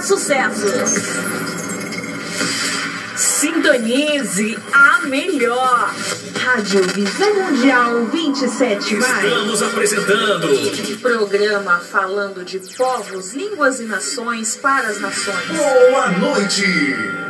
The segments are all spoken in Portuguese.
para sucesso. Sintonize a melhor. Rádio Visão Mundial 27 mais. Estamos apresentando Programa falando de povos, línguas e nações para as nações. Boa Noite.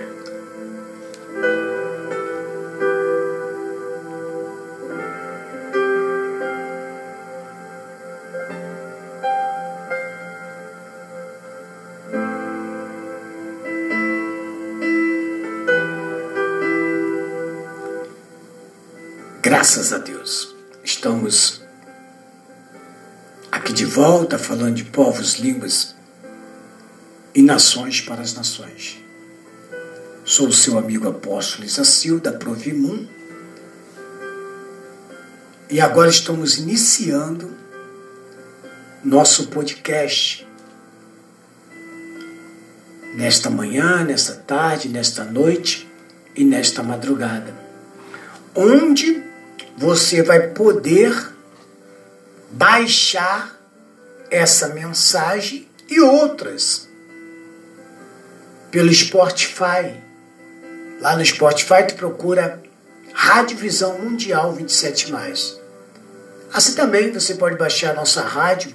Graças a Deus. Estamos aqui de volta falando de povos, línguas e nações para as nações. Sou o seu amigo apóstolo Isacil, da Provimum. E agora estamos iniciando nosso podcast. Nesta manhã, nesta tarde, nesta noite e nesta madrugada. Onde você vai poder baixar essa mensagem e outras pelo Spotify. Lá no Spotify tu procura Rádio Visão Mundial 27 Assim também você pode baixar a nossa rádio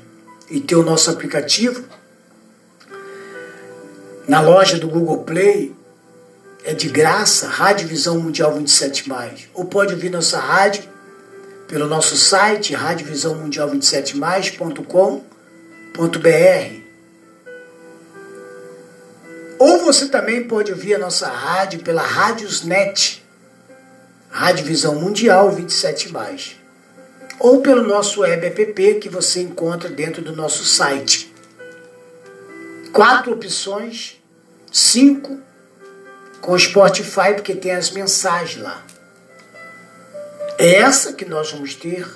e ter o nosso aplicativo. Na loja do Google Play é de graça, Rádio Visão Mundial 27 Ou pode ouvir nossa rádio pelo nosso site radiovisãomundial27mais.com.br. Ou você também pode ouvir a nossa rádio pela Rádiosnet, Rádio Visão Mundial 27 mais. Ou pelo nosso web app que você encontra dentro do nosso site. Quatro opções, cinco com o Spotify, porque tem as mensagens lá. É essa que nós vamos ter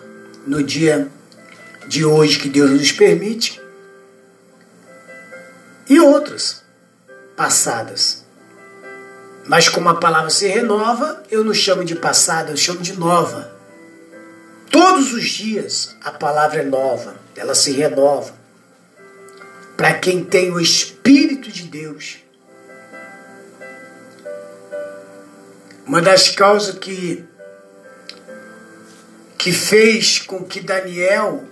no dia de hoje, que Deus nos permite, e outras passadas. Mas como a palavra se renova, eu não chamo de passada, eu chamo de nova. Todos os dias a palavra é nova, ela se renova. Para quem tem o Espírito de Deus, Uma das causas que, que fez com que Daniel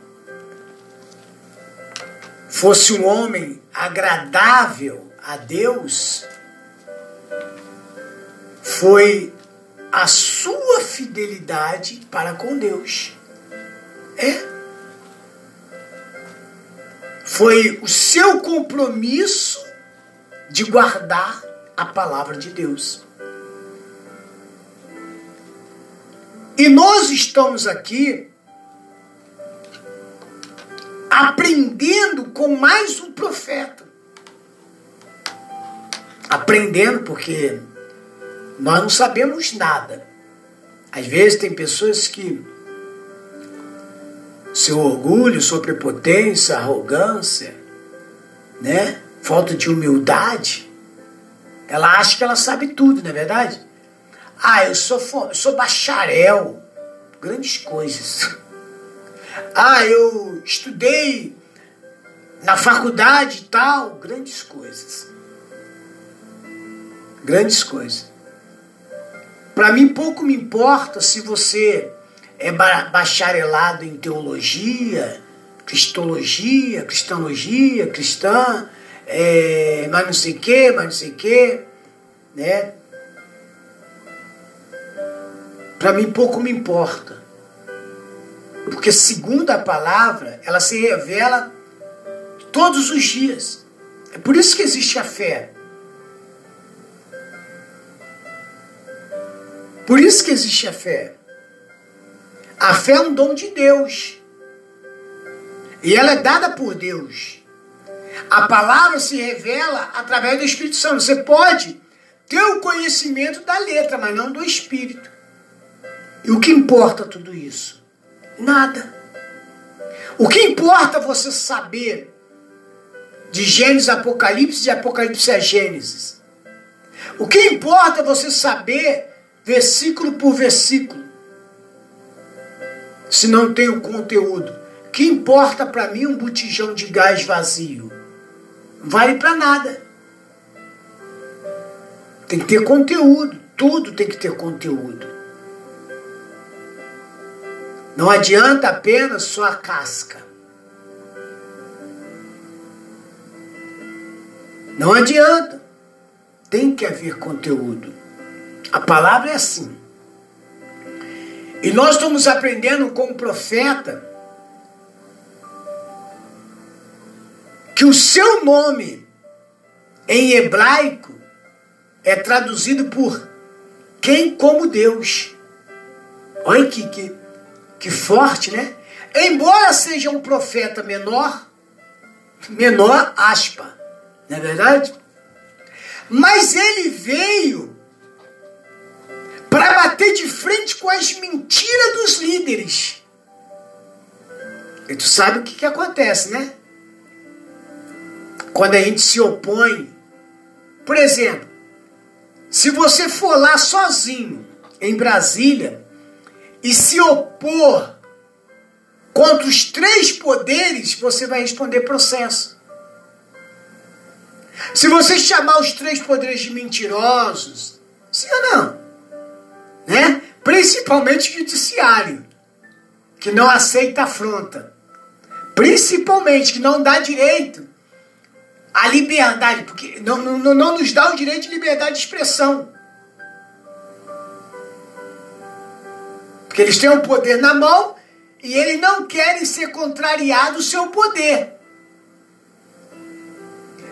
fosse um homem agradável a Deus foi a sua fidelidade para com Deus. É. Foi o seu compromisso de guardar a palavra de Deus. E nós estamos aqui aprendendo com mais um profeta. Aprendendo porque nós não sabemos nada. Às vezes tem pessoas que seu orgulho, sua prepotência, arrogância, né? Falta de humildade, ela acha que ela sabe tudo, não é verdade? Ah, eu sou, sou bacharel. Grandes coisas. Ah, eu estudei na faculdade e tal. Grandes coisas. Grandes coisas. Para mim, pouco me importa se você é bacharelado em teologia, cristologia, cristologia, cristã, é, mas não sei o que, mas não sei o que, né? Para mim pouco me importa. Porque segundo a palavra, ela se revela todos os dias. É por isso que existe a fé. Por isso que existe a fé. A fé é um dom de Deus. E ela é dada por Deus. A palavra se revela através do Espírito Santo. Você pode ter o conhecimento da letra, mas não do Espírito. E o que importa tudo isso? Nada. O que importa você saber de Gênesis a Apocalipse, de Apocalipse a Gênesis? O que importa você saber versículo por versículo, se não tem o conteúdo. O que importa para mim um botijão de gás vazio? Vale para nada. Tem que ter conteúdo, tudo tem que ter conteúdo. Não adianta apenas só a casca. Não adianta. Tem que haver conteúdo. A palavra é assim. E nós estamos aprendendo com o profeta que o seu nome em hebraico é traduzido por quem como Deus. Olha que, que, que forte, né? Embora seja um profeta menor, menor aspa, não é verdade? Mas ele veio para bater de frente com as mentiras dos líderes. E tu sabe o que, que acontece, né? Quando a gente se opõe. Por exemplo, se você for lá sozinho em Brasília e se opor contra os três poderes, você vai responder processo. Se você chamar os três poderes de mentirosos, sim ou não? Né? Principalmente o judiciário, que não aceita afronta. Principalmente que não dá direito à liberdade, porque não, não, não nos dá o direito de liberdade de expressão. Porque eles têm o poder na mão e eles não querem ser contrariado o seu poder.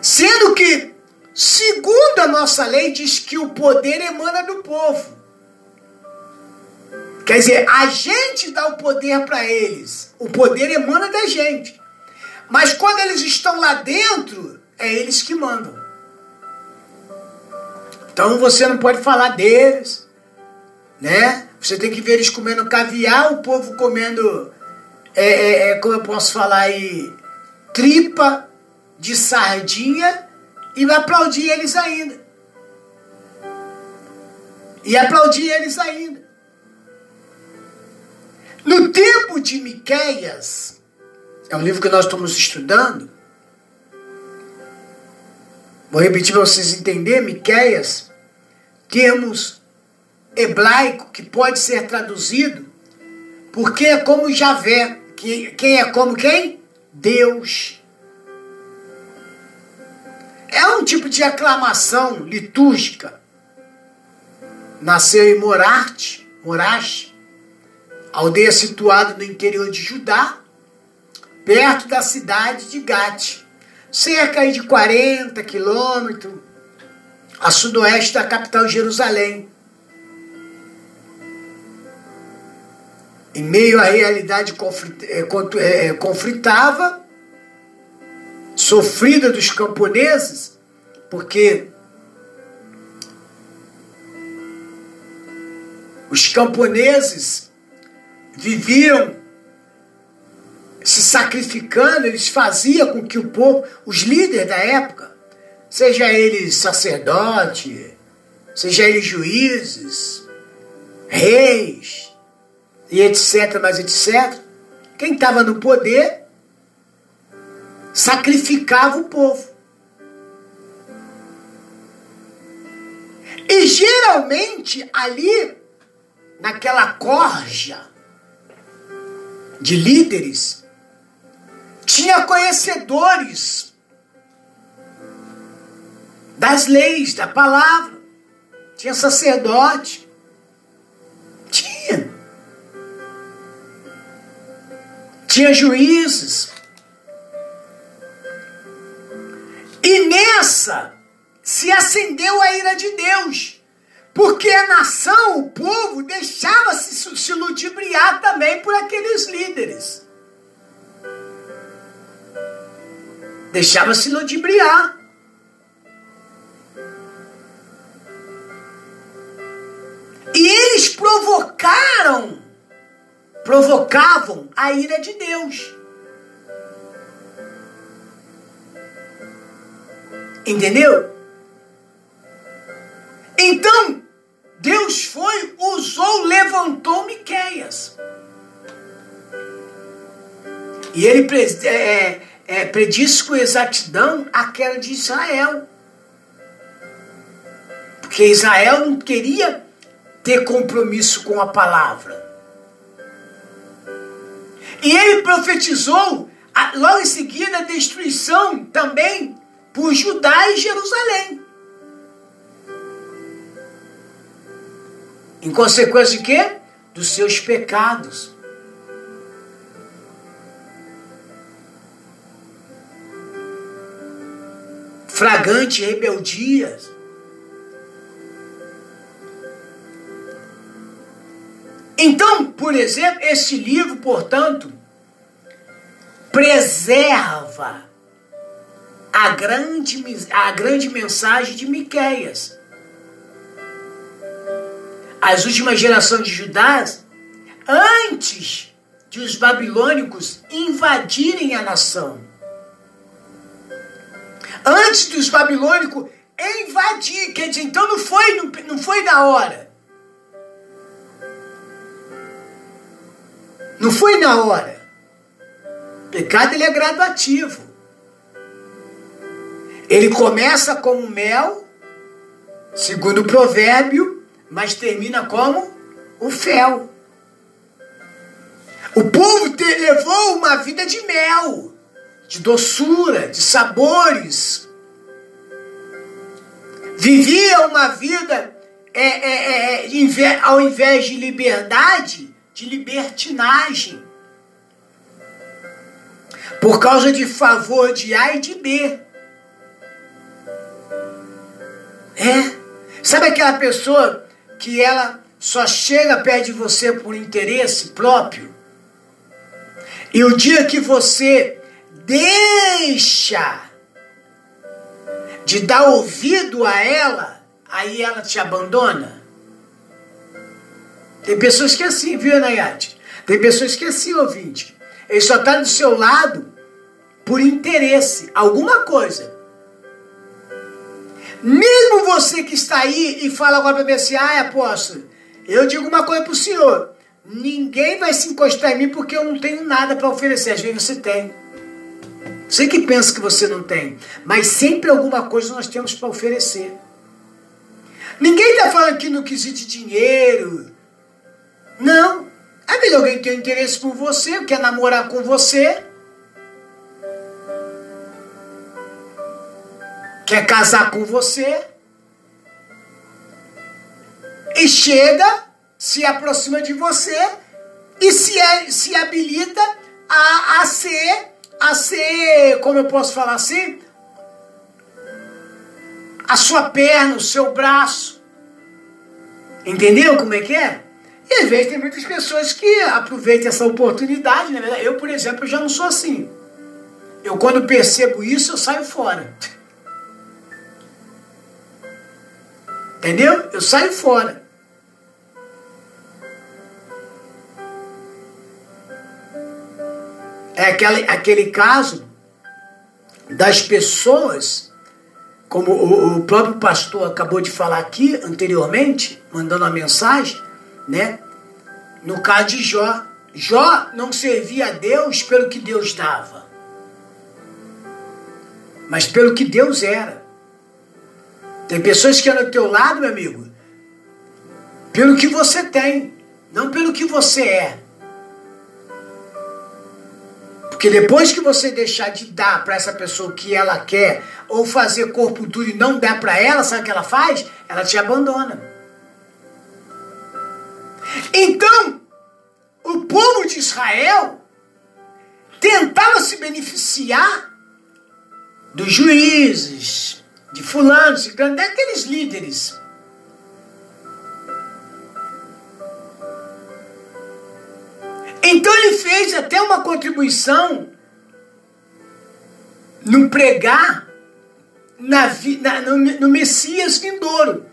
Sendo que, segundo a nossa lei, diz que o poder emana do povo. Quer dizer, a gente dá o poder para eles. O poder emana da gente. Mas quando eles estão lá dentro, é eles que mandam. Então você não pode falar deles, né? Você tem que ver eles comendo caviar, o povo comendo, é, é, é como eu posso falar aí, tripa de sardinha e aplaudir eles ainda. E aplaudir eles ainda. No tempo de Miqueias, é um livro que nós estamos estudando. Vou repetir para vocês entenderem, Miqueias, termos hebraico que pode ser traduzido, porque é como Javé, que, quem é como quem? Deus. É um tipo de aclamação litúrgica. Nasceu em Morarte, Morache, aldeia situada no interior de Judá, perto da cidade de Gate, cerca de 40 quilômetros a sudoeste da capital Jerusalém. Em meio à realidade eh, eh, conflitava, sofrida dos camponeses, porque os camponeses viviam se sacrificando, eles faziam com que o povo, os líderes da época, seja eles sacerdote, seja eles juízes, reis, e etc, mas etc, quem estava no poder sacrificava o povo. E geralmente ali, naquela corja, de líderes, tinha conhecedores das leis, da palavra, tinha sacerdote, tinha juízes. E nessa se acendeu a ira de Deus. Porque a nação, o povo, deixava-se se ludibriar também por aqueles líderes. Deixava-se ludibriar. E eles provocaram, provocavam a ira de Deus. Entendeu? Então, Deus foi, usou, levantou Miqueias. E ele é, é, é, predisse com exatidão a queda de Israel. Porque Israel não queria ter compromisso com a palavra. E ele profetizou, logo em seguida, a destruição também por Judá e Jerusalém. Em consequência de quê? Dos seus pecados. Fragante rebeldias. Então, por exemplo, este livro, portanto, preserva a grande, a grande mensagem de Miqueias. As últimas gerações de Judás, antes de os babilônicos invadirem a nação, antes dos babilônicos invadir, quer dizer, então não foi, não, não foi na hora. Não foi na hora. Pecado ele é graduativo. Ele começa como mel, segundo o provérbio, mas termina como o fel. O povo te, levou uma vida de mel, de doçura, de sabores. Vivia uma vida, é, é, é, ao invés de liberdade, de libertinagem. Por causa de favor de A e de B. É. Sabe aquela pessoa que ela só chega perto de você por interesse próprio? E o dia que você deixa de dar ouvido a ela, aí ela te abandona? Tem pessoas que é assim, viu, Nayati? Tem pessoas que é assim, ouvinte. Ele só está do seu lado por interesse, alguma coisa. Mesmo você que está aí e fala agora para mim assim, ah, apóstolo, eu digo uma coisa para o senhor. Ninguém vai se encostar em mim porque eu não tenho nada para oferecer. Às vezes você tem. Você que pensa que você não tem. Mas sempre alguma coisa nós temos para oferecer. Ninguém está falando aqui no quesito de dinheiro. Não. Às vezes alguém tem interesse por você, quer namorar com você. quer casar com você e chega, se aproxima de você e se, é, se habilita a, a ser, a ser, como eu posso falar assim, a sua perna, o seu braço. Entendeu como é que é? E às vezes tem muitas pessoas que aproveitam essa oportunidade, né? Eu, por exemplo, já não sou assim. Eu, quando percebo isso, eu saio fora. Entendeu? Eu saio fora. É aquele, aquele caso das pessoas, como o, o próprio pastor acabou de falar aqui anteriormente, mandando a mensagem, né? No caso de Jó, Jó não servia a Deus pelo que Deus dava, mas pelo que Deus era. Tem pessoas que é no teu lado, meu amigo, pelo que você tem, não pelo que você é. Porque depois que você deixar de dar para essa pessoa o que ela quer, ou fazer corpo duro e não dar para ela, sabe o que ela faz? Ela te abandona. Então, o povo de Israel tentava se beneficiar dos juízes, de fulano, ciclano, daqueles líderes. Então ele fez até uma contribuição no pregar na, na, no, no Messias vindouro.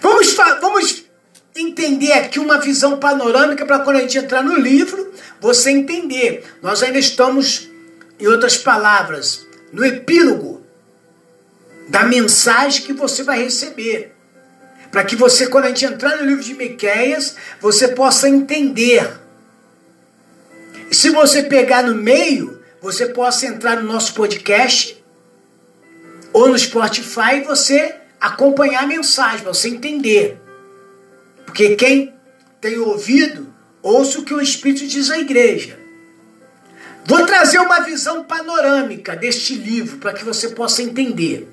Vamos, vamos entender aqui uma visão panorâmica para quando a gente entrar no livro, você entender. Nós ainda estamos, em outras palavras, no epílogo da mensagem que você vai receber. Para que você, quando a gente entrar no livro de Miqueias, você possa entender. E se você pegar no meio, você possa entrar no nosso podcast ou no Spotify e você acompanhar a mensagem, para você entender. Porque quem tem ouvido, ouça o que o Espírito diz à igreja. Vou trazer uma visão panorâmica deste livro para que você possa entender.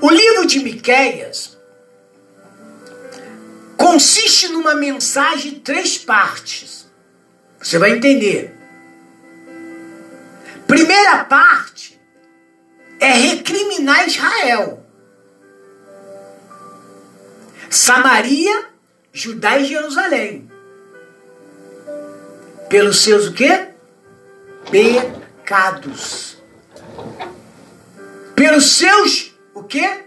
O livro de Miqueias consiste numa mensagem de três partes. Você vai entender. Primeira parte é recriminar Israel. Samaria, Judá e Jerusalém. Pelos seus o quê? Pecados. Pelos seus o quê?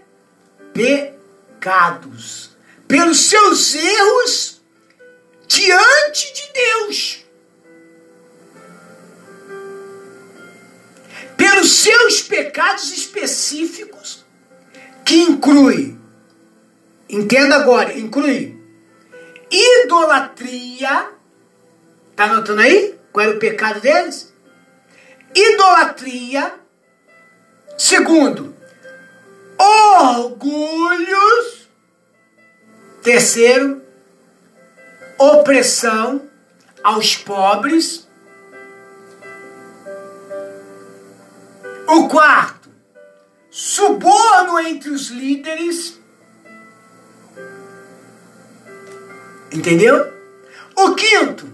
Pecados. Pelos seus erros diante de Deus. Pelos seus pecados específicos que inclui Entenda agora, inclui idolatria. Tá anotando aí? Qual era o pecado deles? Idolatria. Segundo, orgulhos. Terceiro, opressão aos pobres. O quarto, suborno entre os líderes. Entendeu? O quinto,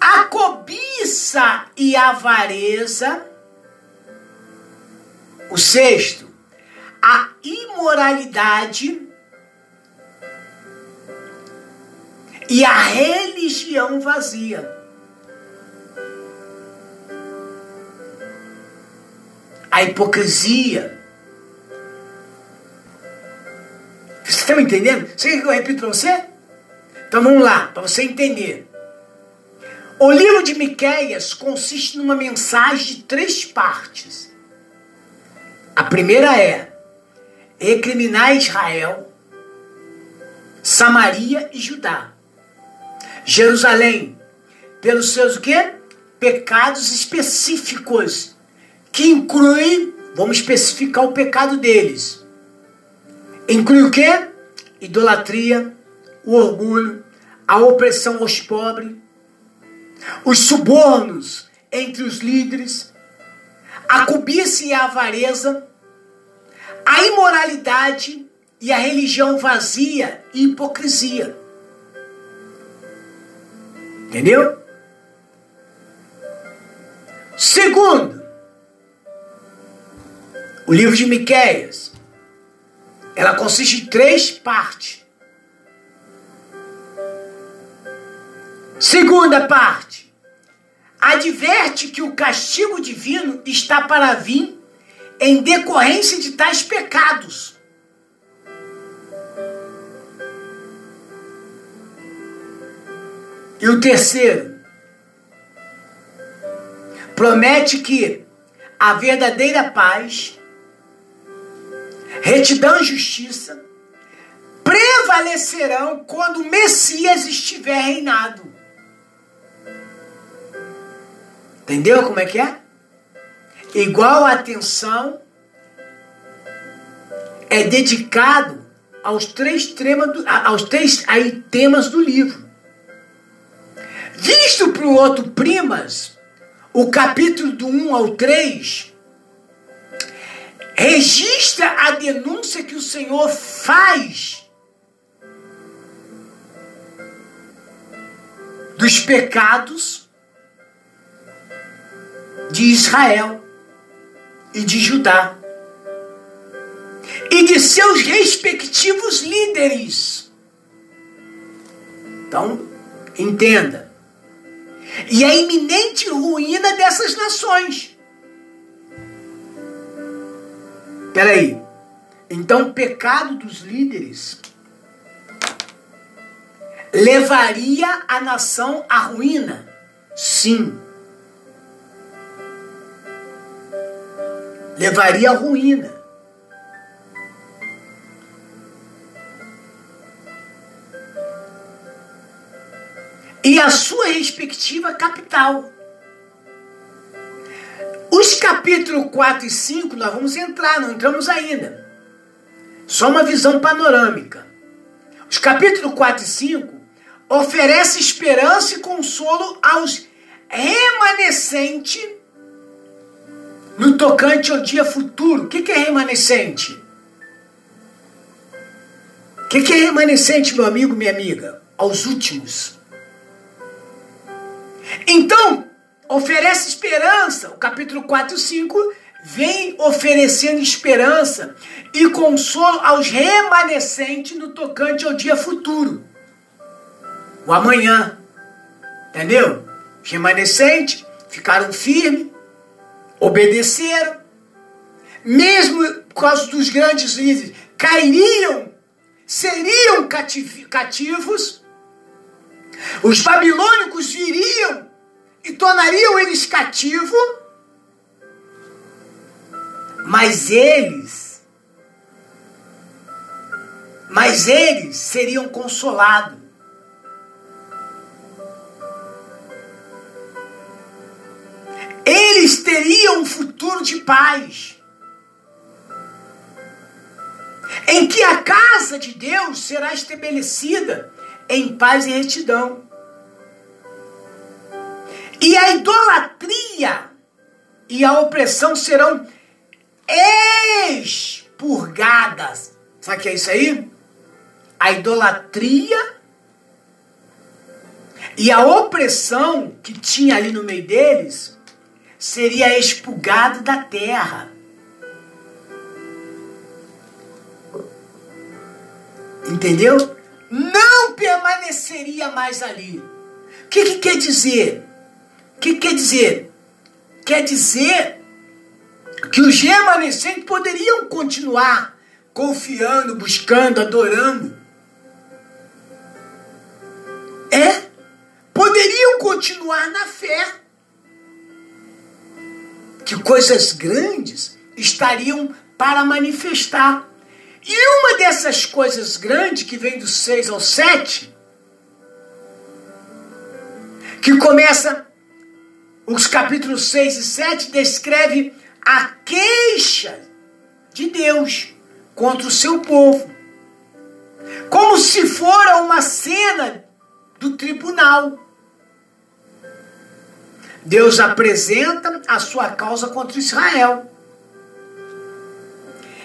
a cobiça e a avareza. O sexto, a imoralidade e a religião vazia. A hipocrisia Você está me entendendo? Você quer que eu repita para você? Então vamos lá, para você entender. O livro de Miqueias consiste numa mensagem de três partes. A primeira é recriminar Israel, Samaria e Judá. Jerusalém, pelos seus o quê? Pecados específicos, que incluem, vamos especificar o pecado deles Inclui o quê? Idolatria, o orgulho, a opressão aos pobres, os subornos entre os líderes, a cobiça e a avareza, a imoralidade e a religião vazia e hipocrisia. Entendeu? Segundo, o livro de Miqueias ela consiste em três partes. Segunda parte. Adverte que o castigo divino está para vir em decorrência de tais pecados. E o terceiro, promete que a verdadeira paz retidão e justiça prevalecerão quando o Messias estiver reinado. Entendeu como é que é? Igual atenção é dedicado aos três, temas do, aos três aí, temas do livro. Visto para o outro primas, o capítulo do 1 ao 3 registra a denúncia que o Senhor faz dos pecados de Israel e de Judá e de seus respectivos líderes. Então, entenda. E a iminente ruína dessas nações. Peraí. Então, o pecado dos líderes levaria a nação à ruína. Sim. Levaria à ruína. E a sua respectiva capital. Os capítulos 4 e 5 nós vamos entrar, não entramos ainda. Só uma visão panorâmica. Os capítulos 4 e 5 oferece esperança e consolo aos remanescentes no tocante ao dia futuro. O que é remanescente? O que é remanescente, meu amigo, minha amiga? Aos últimos. Então, oferece esperança. O capítulo 4 e 5 vem oferecendo esperança e consolo aos remanescentes no tocante ao dia futuro. O amanhã. Entendeu? Os remanescentes ficaram firmes, obedeceram, mesmo por causa dos grandes líderes, cairiam, seriam cativos, os babilônicos viriam e tornariam eles cativos, mas eles, mas eles seriam consolados. Eles teriam um futuro de paz. Em que a casa de Deus será estabelecida em paz e retidão. E a idolatria e a opressão serão expurgadas. Sabe o que é isso aí? A idolatria e a opressão que tinha ali no meio deles seria expulgado da terra. Entendeu? Não permaneceria mais ali. O que, que quer dizer? O que quer dizer? Quer dizer que os remanescentes poderiam continuar confiando, buscando, adorando. É? Poderiam continuar na fé. Que coisas grandes estariam para manifestar. E uma dessas coisas grandes, que vem do 6 ao 7, que começa os capítulos 6 e 7, descreve a queixa de Deus contra o seu povo. Como se fora uma cena do tribunal. Deus apresenta a sua causa contra Israel.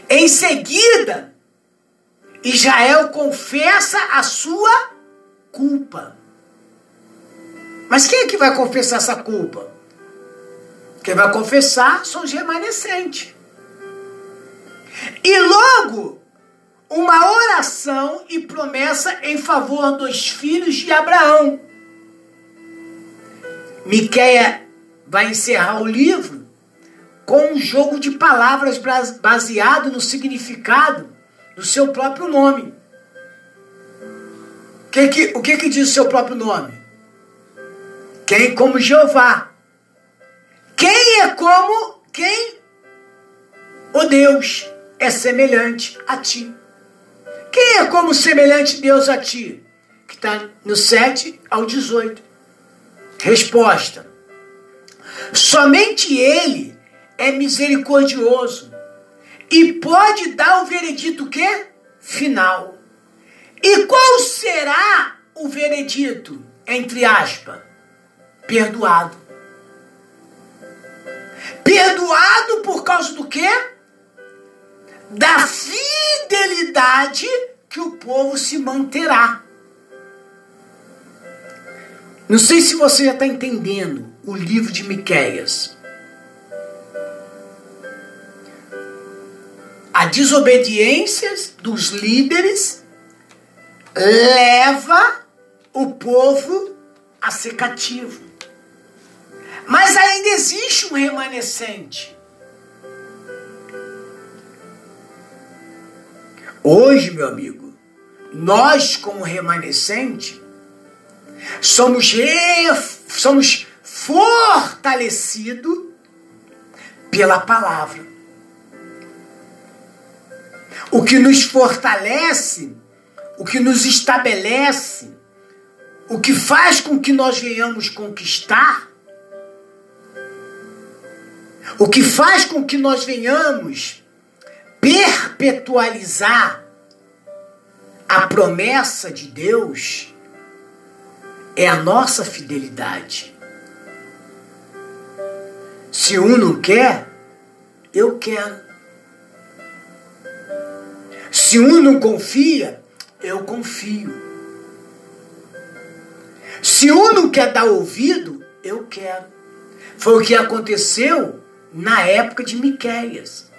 Em seguida, Israel confessa a sua culpa. Mas quem é que vai confessar essa culpa? Quem vai confessar são os remanescentes. E logo, uma oração e promessa em favor dos filhos de Abraão. Miqueia vai encerrar o livro com um jogo de palavras baseado no significado do seu próprio nome. Que que, o que, que diz o seu próprio nome? Quem como Jeová. Como quem? O Deus é semelhante a ti. Quem é como semelhante Deus a ti? Que está no 7 ao 18. Resposta: Somente Ele é misericordioso e pode dar o veredito que? Final. E qual será o veredito? Entre aspas, perdoado. Perdoado por causa do quê? Da fidelidade que o povo se manterá. Não sei se você já está entendendo o livro de Miquéias. A desobediência dos líderes leva o povo a ser cativo. Mas ainda existe um remanescente. Hoje, meu amigo, nós como remanescente somos, somos fortalecidos pela palavra. O que nos fortalece, o que nos estabelece, o que faz com que nós venhamos conquistar, o que faz com que nós venhamos perpetualizar a promessa de Deus é a nossa fidelidade. Se um não quer, eu quero. Se um não confia, eu confio. Se um não quer dar ouvido, eu quero. Foi o que aconteceu na época de Miqueias.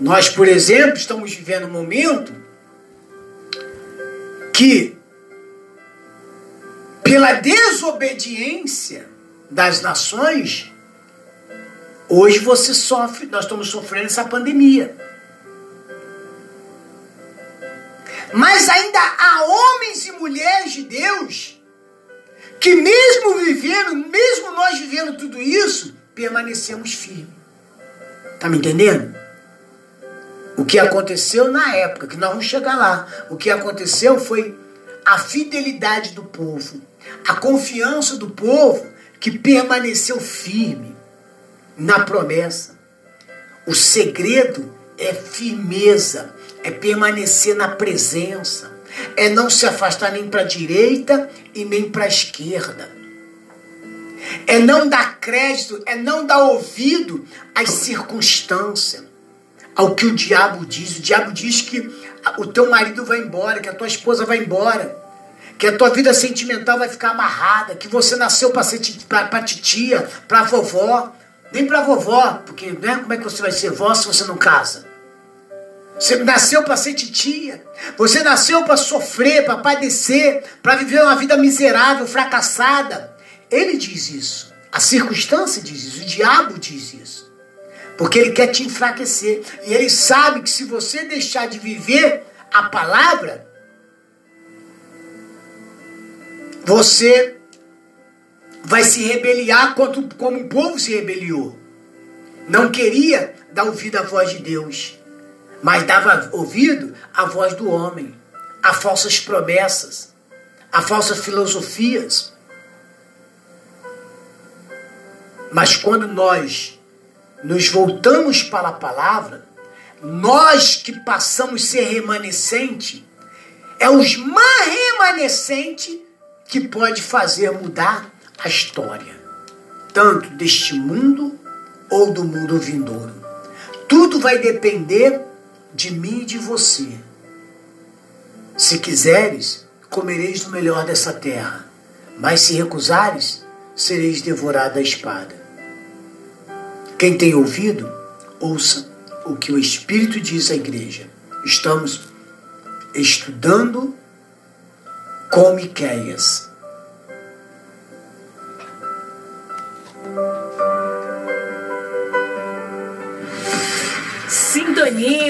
Nós, por exemplo, estamos vivendo um momento que, pela desobediência das nações, hoje você sofre, nós estamos sofrendo essa pandemia. Mas ainda há homens e mulheres de Deus que, mesmo vivendo, mesmo nós vivendo tudo isso, permanecemos firmes. Tá me entendendo? O que aconteceu na época, que nós vamos chegar lá, o que aconteceu foi a fidelidade do povo, a confiança do povo que permaneceu firme na promessa. O segredo é firmeza, é permanecer na presença, é não se afastar nem para a direita e nem para a esquerda. É não dar crédito, é não dar ouvido às circunstâncias, ao que o diabo diz. O diabo diz que o teu marido vai embora, que a tua esposa vai embora, que a tua vida sentimental vai ficar amarrada, que você nasceu para titia, para vovó, nem para vovó, porque né, como é que você vai ser vó se você não casa? Você nasceu para ser titia. Você nasceu para sofrer, para padecer, para viver uma vida miserável, fracassada. Ele diz isso. A circunstância diz isso. O diabo diz isso. Porque ele quer te enfraquecer. E ele sabe que se você deixar de viver a palavra, você vai se rebeliar como o povo se rebeliou. Não queria dar ouvido à voz de Deus, mas dava ouvido à voz do homem, a falsas promessas, a falsas filosofias. Mas quando nós nos voltamos para a palavra, nós que passamos a ser remanescente, é os mais remanescentes que pode fazer mudar a história, tanto deste mundo ou do mundo vindouro. Tudo vai depender de mim e de você. Se quiseres, comereis do melhor dessa terra, mas se recusares, sereis devorado à espada. Quem tem ouvido, ouça o que o Espírito diz à igreja. Estamos estudando com Miqueias.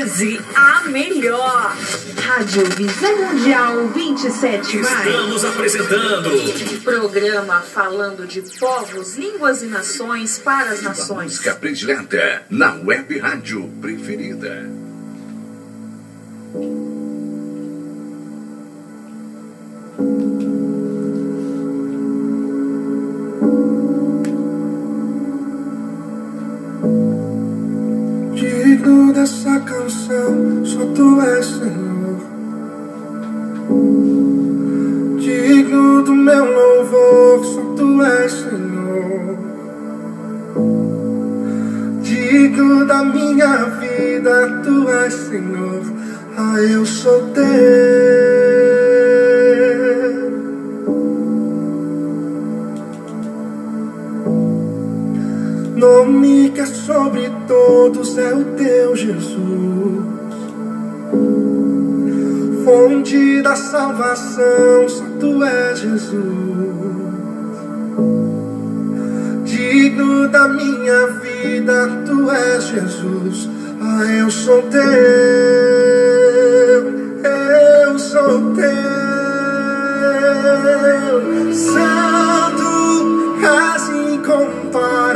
Sintonize a melhor. Rádio Visão Mundial 27 Estamos apresentando Programa falando de povos, línguas e nações para as nações. música predileta na web rádio preferida. Tu és Senhor. Digno do meu louvor, só tu és Senhor. Digno da minha vida, tu és Senhor. Ah, eu sou salvação, só tu és Jesus. Digno da minha vida, tu és Jesus. Ah, eu sou teu, eu sou teu. Santo, és incomparável,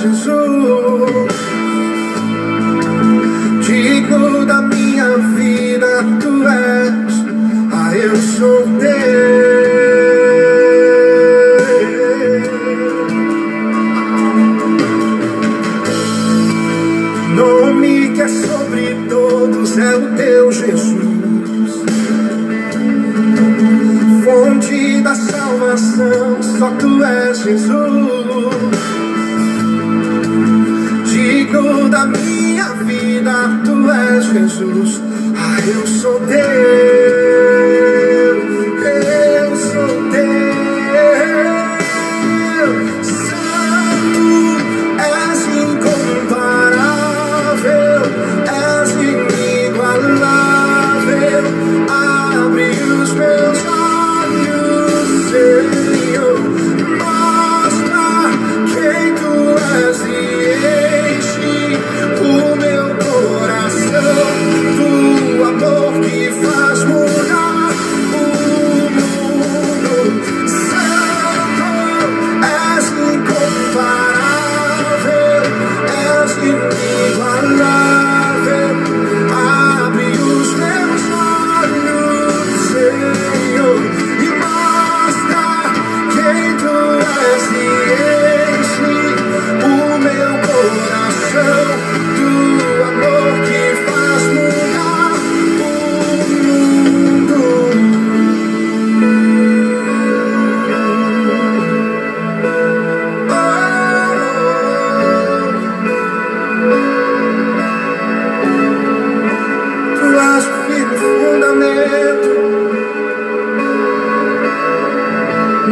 Jesus. Digno da minha vida, tu és. Ah, eu sou teu. Nome que é sobre todos é o teu Jesus. Fonte da salvação, só tu és Jesus. Digno da minha vida, tu és Jesus. Ah, eu sou teu.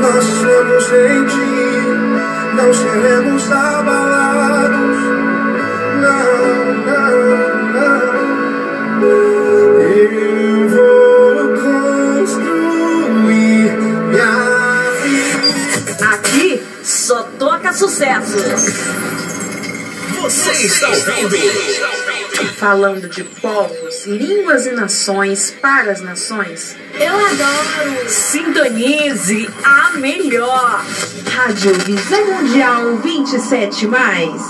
Nós somos em ti, não seremos abalados. Não, não, não. Eu vou construir minha vida. Aqui só toca sucesso. Você está ouvindo? Falando de povos, línguas e nações para as nações. Eu adoro. Sintonize a melhor. Rádio Visão Mundial 27 mais.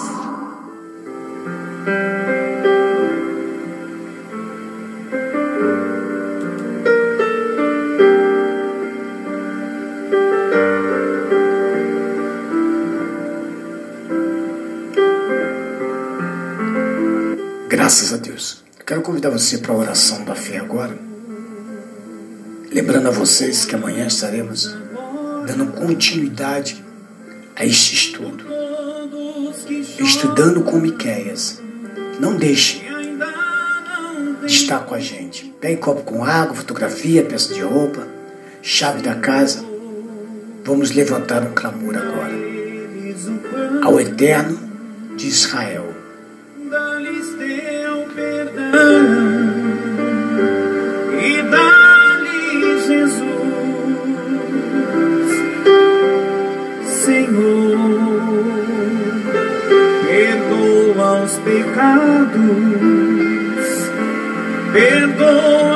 Graças a Deus. Eu quero convidar você para a oração da fé agora. Lembrando a vocês que amanhã estaremos dando continuidade a este estudo. Estudando com Miqueias. Não deixe de estar com a gente. Pegue copo com água, fotografia, peça de roupa, chave da casa. Vamos levantar um clamor agora. Ao Eterno de Israel. Dá-lhes teu perdão pecados, perdoa-nos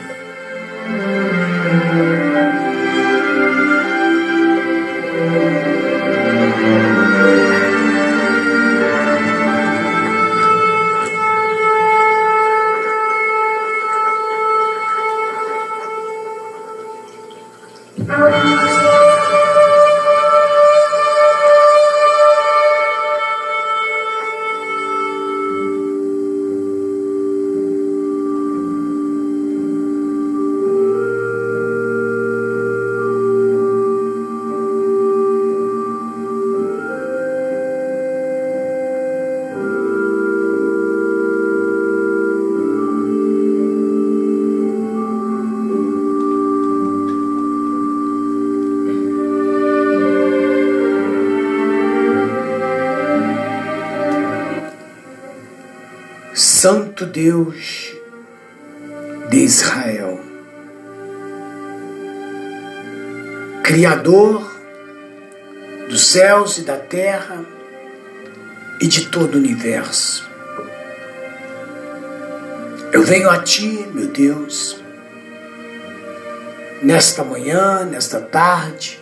Santo Deus de Israel, Criador dos céus e da terra e de todo o universo. Eu venho a Ti, meu Deus, nesta manhã, nesta tarde,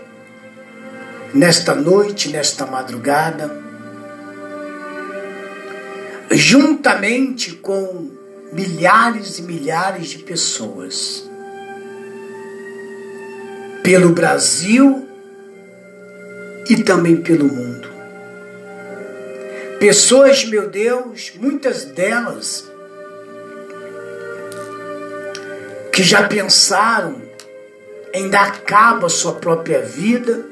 nesta noite, nesta madrugada juntamente com milhares e milhares de pessoas pelo Brasil e também pelo mundo. Pessoas, meu Deus, muitas delas que já pensaram em dar cabo à sua própria vida.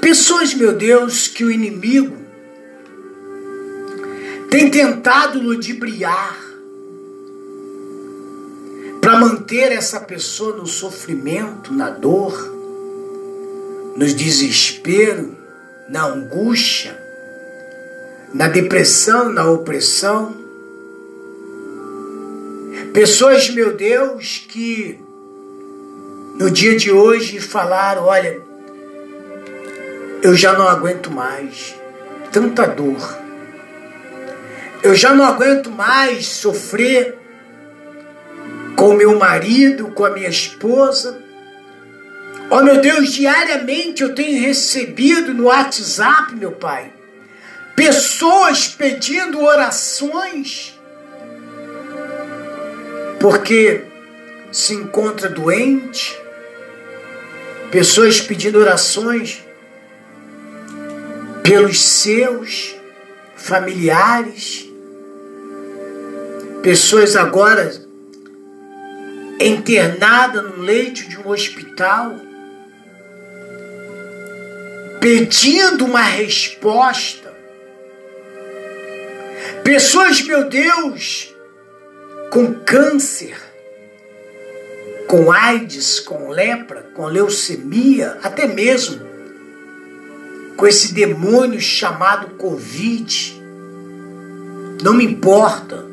Pessoas, meu Deus, que o inimigo tem tentado ludibriar para manter essa pessoa no sofrimento, na dor, no desespero, na angústia, na depressão, na opressão. Pessoas, meu Deus, que no dia de hoje falaram: olha, eu já não aguento mais tanta dor eu já não aguento mais sofrer com meu marido, com a minha esposa. Oh meu Deus, diariamente eu tenho recebido no WhatsApp, meu Pai, pessoas pedindo orações porque se encontra doente, pessoas pedindo orações pelos seus familiares, pessoas agora internadas no leito de um hospital, pedindo uma resposta. Pessoas, meu Deus, com câncer, com AIDS, com lepra, com leucemia, até mesmo com esse demônio chamado Covid. Não me importa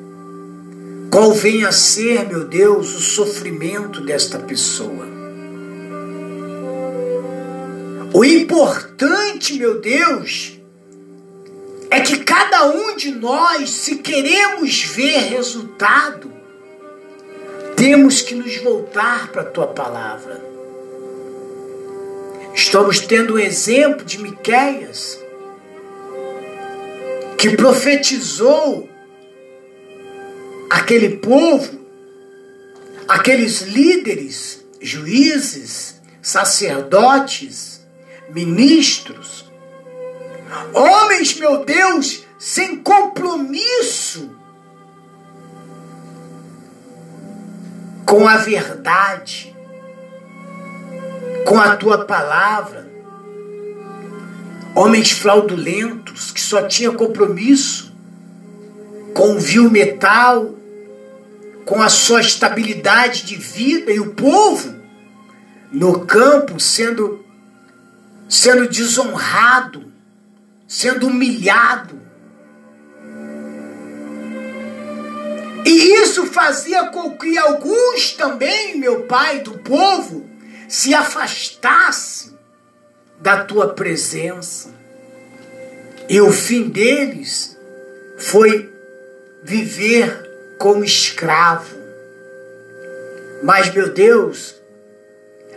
qual venha a ser, meu Deus, o sofrimento desta pessoa. O importante, meu Deus, é que cada um de nós, se queremos ver resultado, temos que nos voltar para a tua palavra. Estamos tendo um exemplo de Miqueias, que profetizou aquele povo, aqueles líderes, juízes, sacerdotes, ministros, homens, meu Deus, sem compromisso com a verdade, com a tua palavra, homens fraudulentos que só tinham compromisso com o vil metal, com a sua estabilidade de vida e o povo no campo sendo sendo desonrado, sendo humilhado. E isso fazia com que alguns também, meu pai, do povo, se afastassem da tua presença. E o fim deles foi viver como escravo. Mas, meu Deus,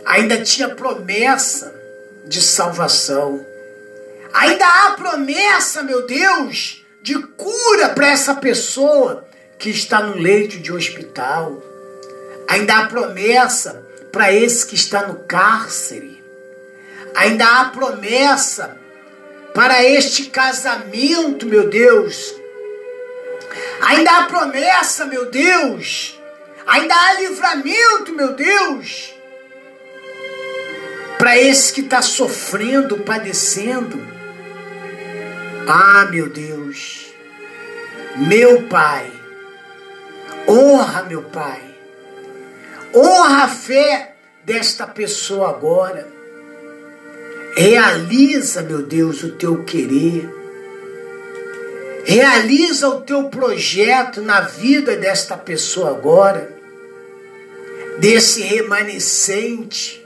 ainda tinha promessa de salvação. Ainda há promessa, meu Deus, de cura para essa pessoa que está no leito de hospital. Ainda há promessa para esse que está no cárcere. Ainda há promessa para este casamento, meu Deus. Ainda há promessa, meu Deus. Ainda há livramento, meu Deus. Para esse que está sofrendo, padecendo. Ah, meu Deus. Meu Pai. Honra, meu Pai. Honra a fé desta pessoa agora. Realiza, meu Deus, o teu querer. Realiza o teu projeto na vida desta pessoa agora, desse remanescente,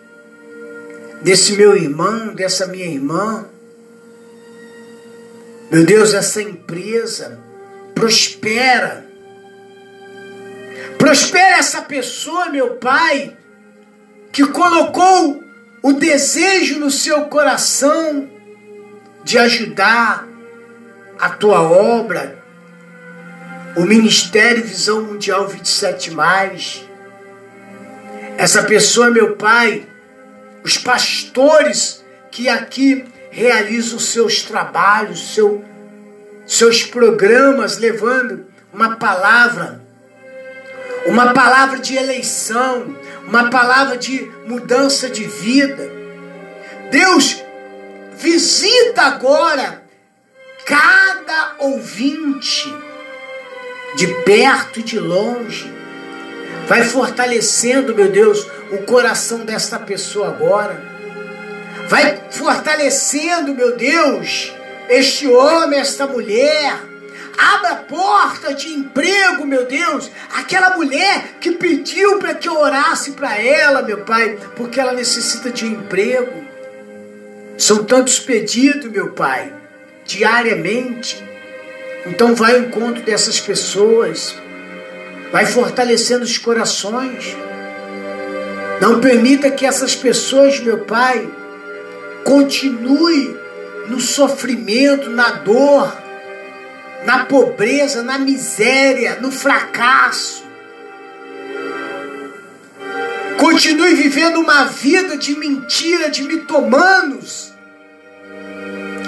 desse meu irmão, dessa minha irmã. Meu Deus, essa empresa prospera. Prospera essa pessoa, meu Pai, que colocou o desejo no seu coração de ajudar a tua obra, o Ministério Visão Mundial 27. Essa pessoa, meu Pai, os pastores que aqui realizam seus trabalhos, seu, seus programas, levando uma palavra, uma palavra de eleição, uma palavra de mudança de vida. Deus, visita agora cada ouvinte, de perto e de longe. Vai fortalecendo, meu Deus, o coração desta pessoa agora. Vai fortalecendo, meu Deus, este homem, esta mulher. Abra porta de emprego, meu Deus. Aquela mulher que pediu para que eu orasse para ela, meu Pai, porque ela necessita de emprego. São tantos pedidos, meu Pai diariamente. Então vai ao encontro dessas pessoas, vai fortalecendo os corações. Não permita que essas pessoas, meu Pai, continue no sofrimento, na dor, na pobreza, na miséria, no fracasso. Continue vivendo uma vida de mentira, de mitomanos.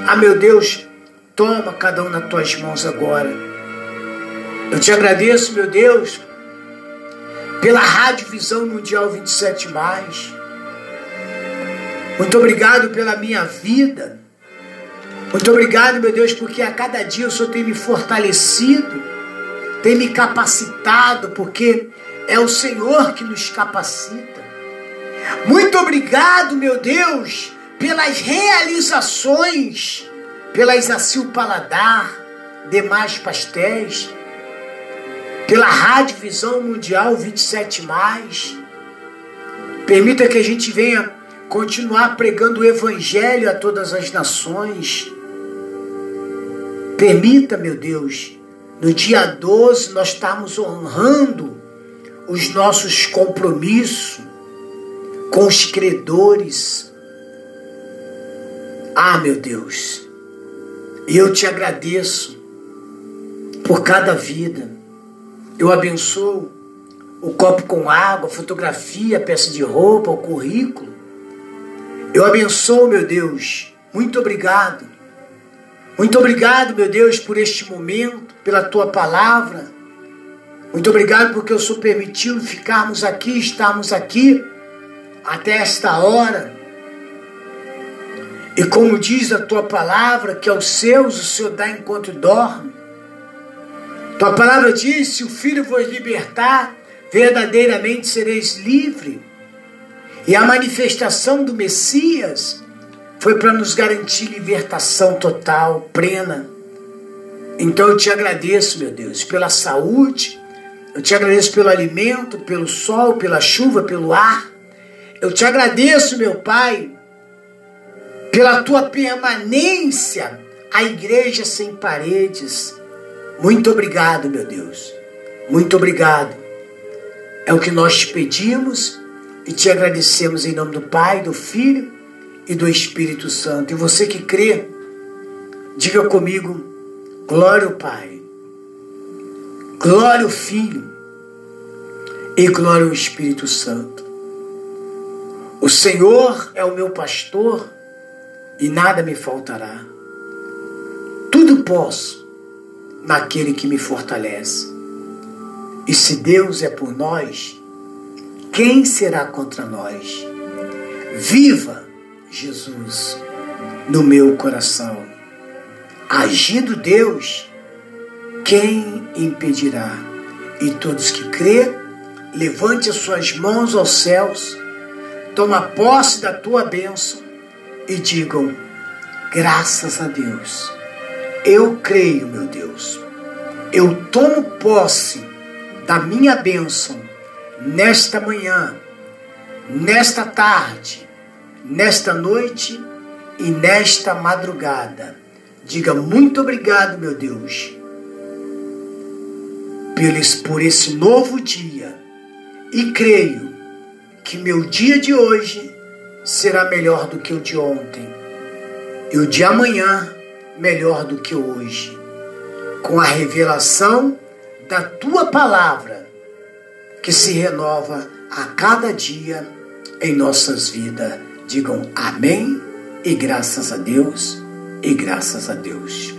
Ah, meu Deus, Toma cada um nas tuas mãos agora. Eu te agradeço, meu Deus, pela Rádio Visão Mundial 27. Muito obrigado pela minha vida. Muito obrigado, meu Deus, porque a cada dia o Senhor tem me fortalecido, tem me capacitado, porque é o Senhor que nos capacita. Muito obrigado, meu Deus, pelas realizações pela Isacil Paladar, demais pastéis, pela Rádio Visão Mundial 27. Permita que a gente venha continuar pregando o Evangelho a todas as nações. Permita, meu Deus, no dia 12 nós estamos honrando os nossos compromissos com os credores. Ah, meu Deus, eu te agradeço por cada vida. Eu abençoo o copo com água, a fotografia, a peça de roupa, o currículo. Eu abençoo, meu Deus. Muito obrigado. Muito obrigado, meu Deus, por este momento, pela tua palavra. Muito obrigado porque o Senhor permitiu ficarmos aqui, estarmos aqui até esta hora e como diz a tua palavra, que aos seus o Senhor dá enquanto dorme. Tua palavra diz: se o Filho vos libertar, verdadeiramente sereis livre. E a manifestação do Messias foi para nos garantir libertação total, plena. Então eu te agradeço, meu Deus, pela saúde, eu te agradeço pelo alimento, pelo sol, pela chuva, pelo ar. Eu te agradeço, meu Pai, pela tua permanência, a igreja sem paredes. Muito obrigado, meu Deus. Muito obrigado. É o que nós te pedimos e te agradecemos em nome do Pai, do Filho e do Espírito Santo. E você que crê, diga comigo: glória ao Pai, glória ao Filho e glória ao Espírito Santo. O Senhor é o meu pastor e nada me faltará. Tudo posso naquele que me fortalece. E se Deus é por nós, quem será contra nós? Viva Jesus no meu coração. Agindo Deus, quem impedirá? E todos que crê, levante as suas mãos aos céus, toma posse da tua bênção e digam: graças a Deus. Eu creio, meu Deus. Eu tomo posse da minha bênção nesta manhã, nesta tarde, nesta noite e nesta madrugada. Diga muito obrigado, meu Deus, por esse novo dia. E creio que meu dia de hoje será melhor do que o de ontem. E o de amanhã melhor do que hoje. Com a revelação da tua palavra que se renova a cada dia em nossas vidas. Digam amém e graças a Deus e graças a Deus.